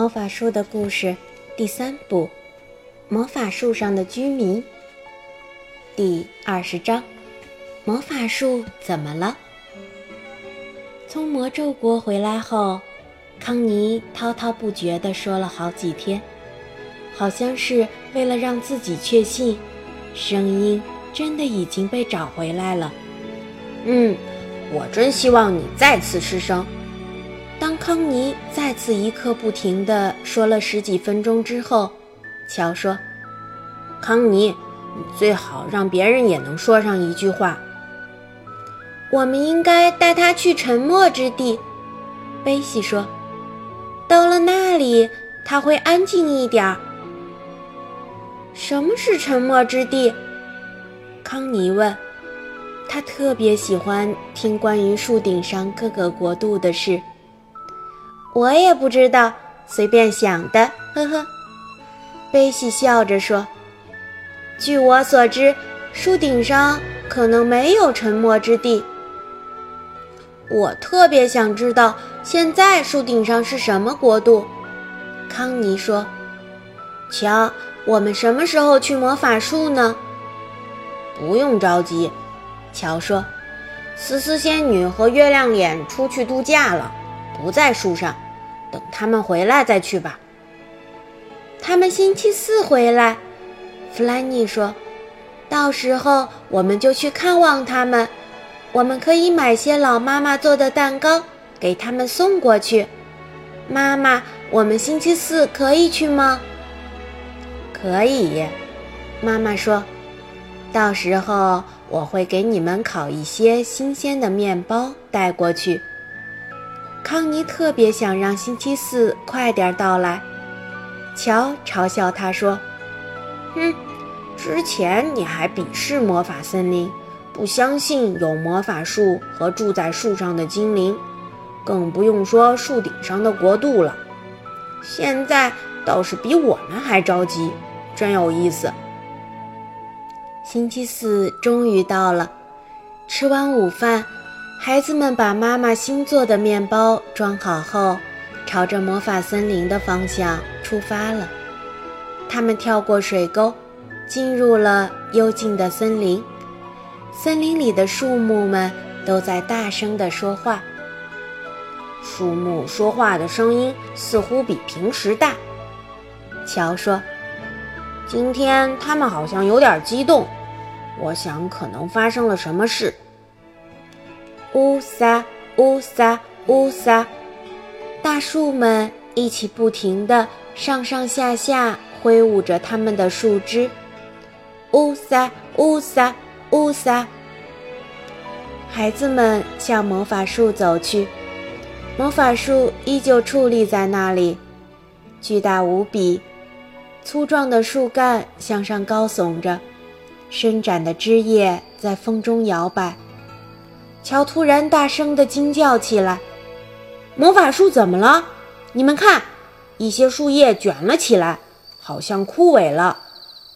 魔法树的故事第三部：魔法树上的居民。第二十章：魔法树怎么了？从魔咒国回来后，康妮滔滔不绝地说了好几天，好像是为了让自己确信，声音真的已经被找回来了。嗯，我真希望你再次失声。当康妮再次一刻不停地说了十几分钟之后，乔说：“康妮，你最好让别人也能说上一句话。我们应该带他去沉默之地。”贝西说：“到了那里，他会安静一点儿。”什么是沉默之地？康妮问。他特别喜欢听关于树顶上各个国度的事。我也不知道，随便想的，呵呵。贝西笑着说：“据我所知，树顶上可能没有沉默之地。我特别想知道，现在树顶上是什么国度。”康妮说：“瞧，我们什么时候去魔法树呢？”不用着急，乔说：“思思仙女和月亮脸出去度假了。”不在树上，等他们回来再去吧。他们星期四回来，弗兰妮说：“到时候我们就去看望他们。我们可以买些老妈妈做的蛋糕给他们送过去。”妈妈，我们星期四可以去吗？可以，妈妈说：“到时候我会给你们烤一些新鲜的面包带过去。”康妮特别想让星期四快点到来。乔嘲笑他说：“哼，之前你还鄙视魔法森林，不相信有魔法树和住在树上的精灵，更不用说树顶上的国度了。现在倒是比我们还着急，真有意思。”星期四终于到了，吃完午饭。孩子们把妈妈新做的面包装好后，朝着魔法森林的方向出发了。他们跳过水沟，进入了幽静的森林。森林里的树木们都在大声地说话。树木说话的声音似乎比平时大，乔说：“今天他们好像有点激动，我想可能发生了什么事。”乌撒乌撒乌撒，大树们一起不停地上上下下挥舞着它们的树枝。乌撒乌撒乌撒，孩子们向魔法树走去。魔法树依旧矗立在那里，巨大无比，粗壮的树干向上高耸着，伸展的枝叶在风中摇摆。乔突然大声地惊叫起来：“魔法树怎么了？你们看，一些树叶卷了起来，好像枯萎了。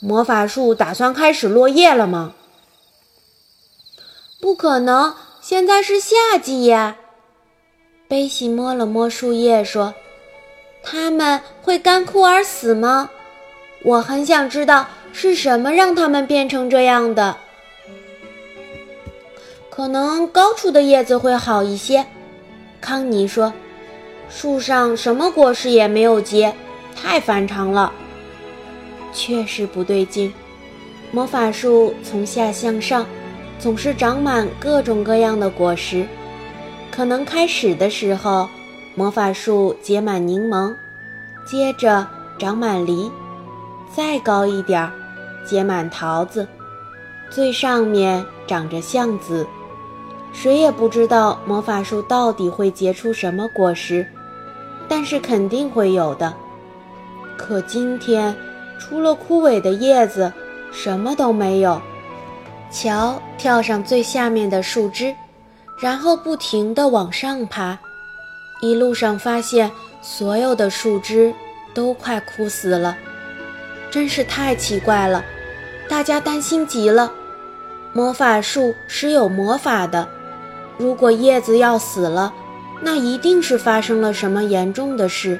魔法树打算开始落叶了吗？”“不可能，现在是夏季呀。”贝西摸了摸树叶说：“它们会干枯而死吗？我很想知道是什么让它们变成这样的。”可能高处的叶子会好一些，康妮说：“树上什么果实也没有结，太反常了。”确实不对劲。魔法树从下向上，总是长满各种各样的果实。可能开始的时候，魔法树结满柠檬，接着长满梨，再高一点儿，结满桃子，最上面长着橡子。谁也不知道魔法树到底会结出什么果实，但是肯定会有的。可今天，除了枯萎的叶子，什么都没有。乔跳上最下面的树枝，然后不停地往上爬。一路上发现，所有的树枝都快枯死了，真是太奇怪了。大家担心极了。魔法树是有魔法的。如果叶子要死了，那一定是发生了什么严重的事。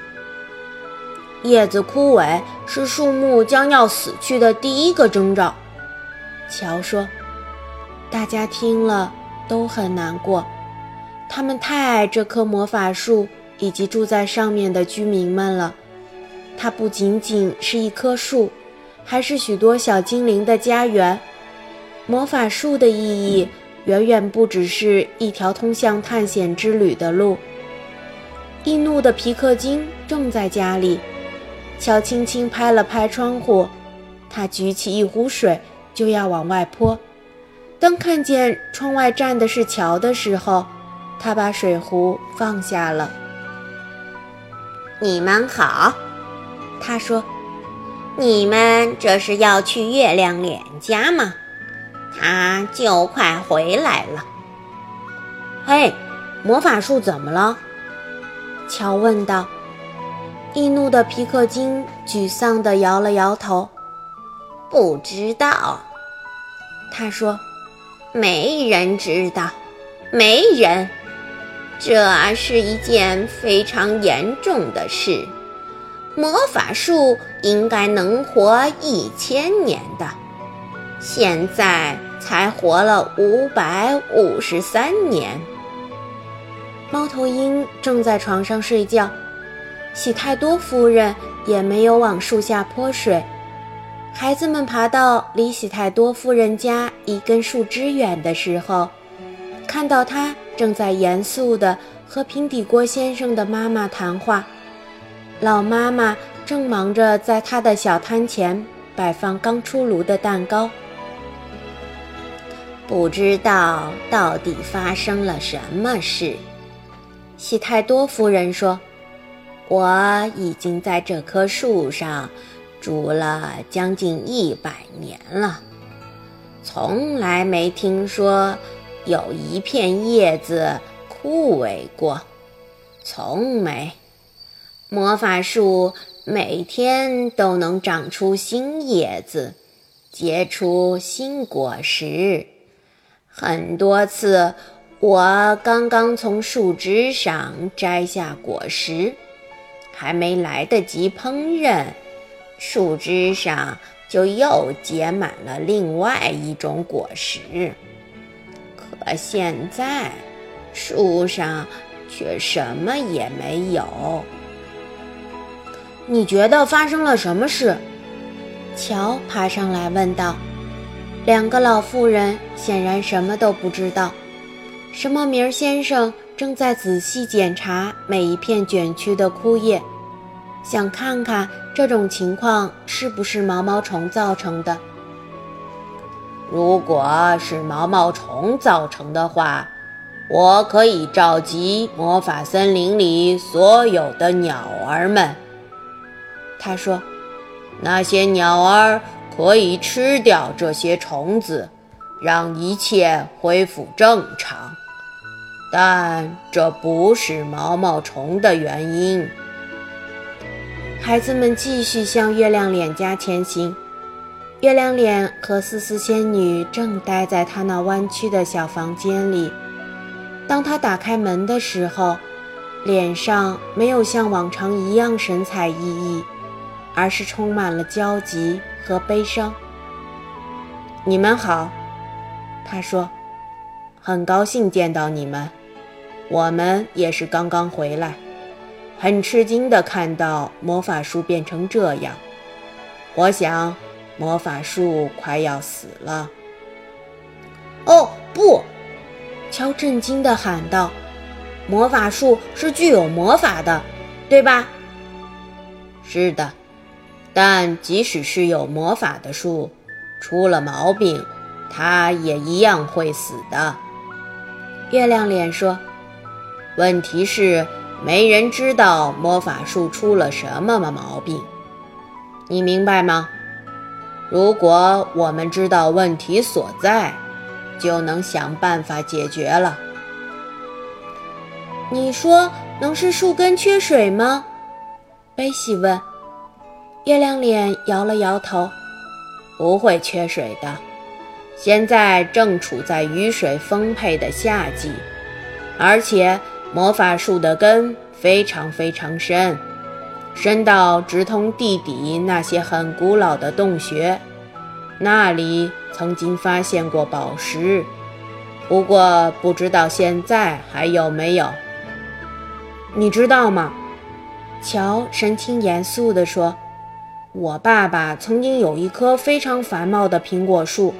叶子枯萎是树木将要死去的第一个征兆。乔说：“大家听了都很难过，他们太爱这棵魔法树以及住在上面的居民们了。它不仅仅是一棵树，还是许多小精灵的家园。魔法树的意义远远不只是一条通向探险之旅的路。”易怒的皮克金正在家里，乔轻轻拍了拍窗户，他举起一壶水就要往外泼。当看见窗外站的是乔的时候，他把水壶放下了。你们好，他说：“你们这是要去月亮脸家吗？他就快回来了。”嘿，魔法树怎么了？乔问道：“易怒的皮克金沮丧地摇了摇头，不知道。”他说：“没人知道，没人。这是一件非常严重的事。魔法树应该能活一千年的，现在才活了五百五十三年。”猫头鹰正在床上睡觉，喜太多夫人也没有往树下泼水。孩子们爬到离喜太多夫人家一根树枝远的时候，看到他正在严肃地和平底锅先生的妈妈谈话。老妈妈正忙着在她的小摊前摆放刚出炉的蛋糕。不知道到底发生了什么事。西太多夫人说：“我已经在这棵树上住了将近一百年了，从来没听说有一片叶子枯萎过，从没。魔法树每天都能长出新叶子，结出新果实，很多次。”我刚刚从树枝上摘下果实，还没来得及烹饪，树枝上就又结满了另外一种果实。可现在，树上却什么也没有。你觉得发生了什么事？乔爬上来问道。两个老妇人显然什么都不知道。什么名儿先生正在仔细检查每一片卷曲的枯叶，想看看这种情况是不是毛毛虫造成的。如果是毛毛虫造成的话，我可以召集魔法森林里所有的鸟儿们。他说：“那些鸟儿可以吃掉这些虫子，让一切恢复正常。”但这不是毛毛虫的原因。孩子们继续向月亮脸家前行。月亮脸和思思仙女正待在他那弯曲的小房间里。当他打开门的时候，脸上没有像往常一样神采奕奕，而是充满了焦急和悲伤。你们好，他说，很高兴见到你们。我们也是刚刚回来，很吃惊地看到魔法树变成这样。我想，魔法树快要死了。哦，不！乔震惊地喊道：“魔法树是具有魔法的，对吧？”“是的，但即使是有魔法的树，出了毛病，它也一样会死的。”月亮脸说。问题是，没人知道魔法树出了什么毛病，你明白吗？如果我们知道问题所在，就能想办法解决了。你说能是树根缺水吗？贝西问。月亮脸摇了摇头，不会缺水的。现在正处在雨水丰沛的夏季，而且。魔法树的根非常非常深，深到直通地底那些很古老的洞穴，那里曾经发现过宝石，不过不知道现在还有没有。你知道吗？乔神情严肃地说：“我爸爸曾经有一棵非常繁茂的苹果树，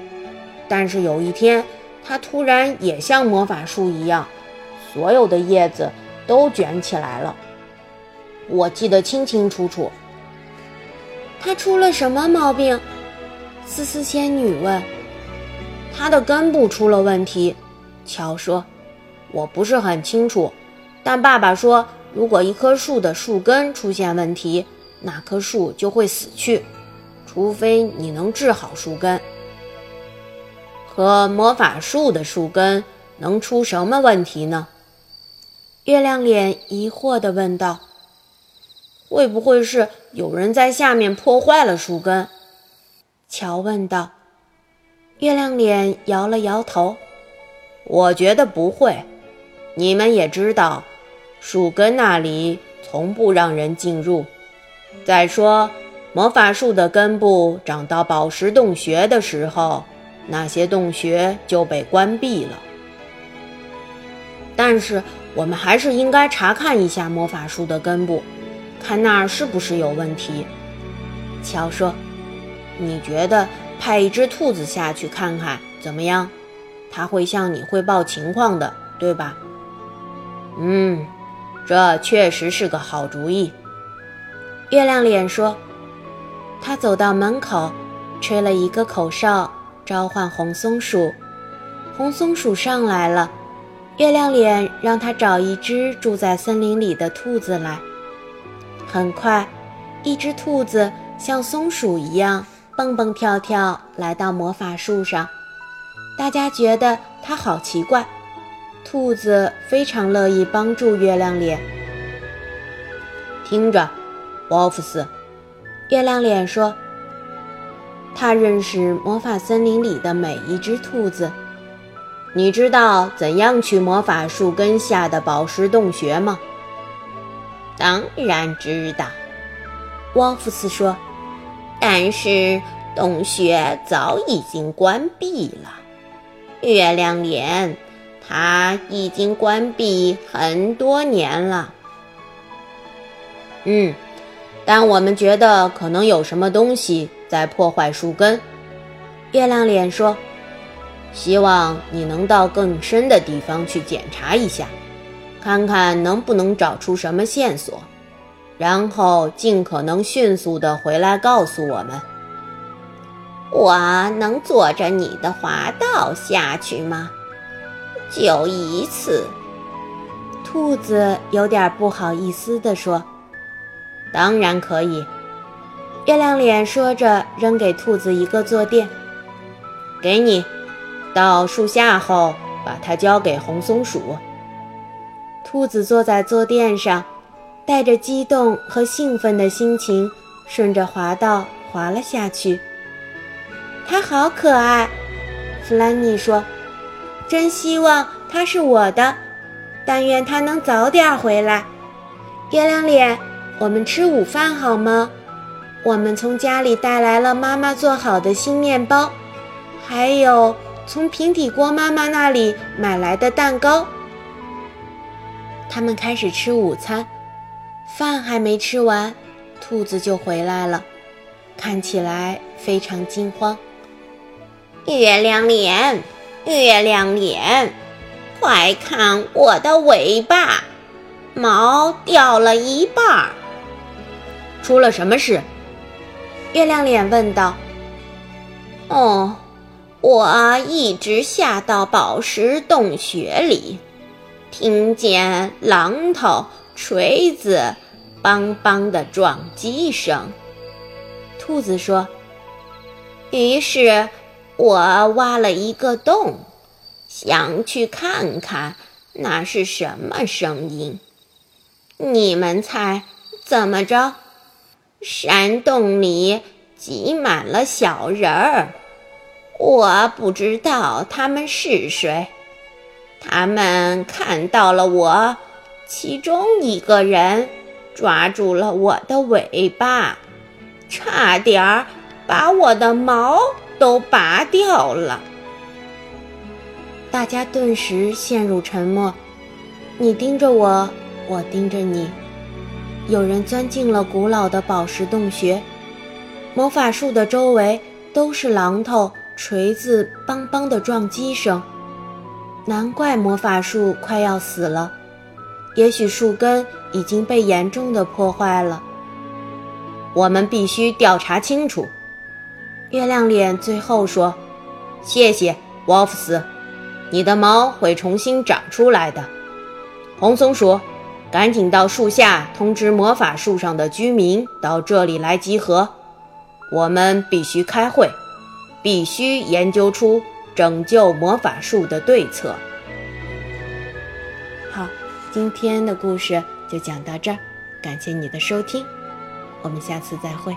但是有一天，它突然也像魔法树一样，所有的叶子都卷起来了。”我记得清清楚楚。他出了什么毛病？思思仙女问。它的根部出了问题，乔说：“我不是很清楚，但爸爸说，如果一棵树的树根出现问题，那棵树就会死去，除非你能治好树根。可魔法树的树根能出什么问题呢？”月亮脸疑惑地问道。会不会是有人在下面破坏了树根？乔问道。月亮脸摇了摇头。我觉得不会。你们也知道，树根那里从不让人进入。再说，魔法树的根部长到宝石洞穴的时候，那些洞穴就被关闭了。但是，我们还是应该查看一下魔法树的根部。看那儿是不是有问题？乔说：“你觉得派一只兔子下去看看怎么样？他会向你汇报情况的，对吧？”“嗯，这确实是个好主意。”月亮脸说。他走到门口，吹了一个口哨，召唤红松鼠。红松鼠上来了。月亮脸让他找一只住在森林里的兔子来。很快，一只兔子像松鼠一样蹦蹦跳跳来到魔法树上。大家觉得它好奇怪。兔子非常乐意帮助月亮脸。听着，沃夫斯，月亮脸说：“他认识魔法森林里的每一只兔子。你知道怎样去魔法树根下的宝石洞穴吗？”当然知道，沃夫斯说，但是洞穴早已经关闭了。月亮脸，它已经关闭很多年了。嗯，但我们觉得可能有什么东西在破坏树根。月亮脸说，希望你能到更深的地方去检查一下。看看能不能找出什么线索，然后尽可能迅速地回来告诉我们。我能坐着你的滑道下去吗？就一次。兔子有点不好意思地说：“当然可以。”月亮脸说着，扔给兔子一个坐垫：“给你，到树下后把它交给红松鼠。”兔子坐在坐垫上，带着激动和兴奋的心情，顺着滑道滑了下去。它好可爱，弗兰妮说：“真希望它是我的，但愿它能早点回来。”月亮脸，我们吃午饭好吗？我们从家里带来了妈妈做好的新面包，还有从平底锅妈妈那里买来的蛋糕。他们开始吃午餐，饭还没吃完，兔子就回来了，看起来非常惊慌。月亮脸，月亮脸，快看我的尾巴，毛掉了一半儿。出了什么事？月亮脸问道。哦，我一直下到宝石洞穴里。听见榔头、锤子“梆梆”的撞击声，兔子说：“于是我挖了一个洞，想去看看那是什么声音。你们猜怎么着？山洞里挤满了小人儿，我不知道他们是谁。”他们看到了我，其中一个人抓住了我的尾巴，差点儿把我的毛都拔掉了。大家顿时陷入沉默，你盯着我，我盯着你。有人钻进了古老的宝石洞穴，魔法树的周围都是榔头、锤子“梆梆”的撞击声。难怪魔法树快要死了，也许树根已经被严重的破坏了。我们必须调查清楚。月亮脸最后说：“谢谢，沃夫斯。”你的毛会重新长出来的，红松鼠，赶紧到树下通知魔法树上的居民到这里来集合。我们必须开会，必须研究出拯救魔法树的对策。好，今天的故事就讲到这儿，感谢你的收听，我们下次再会。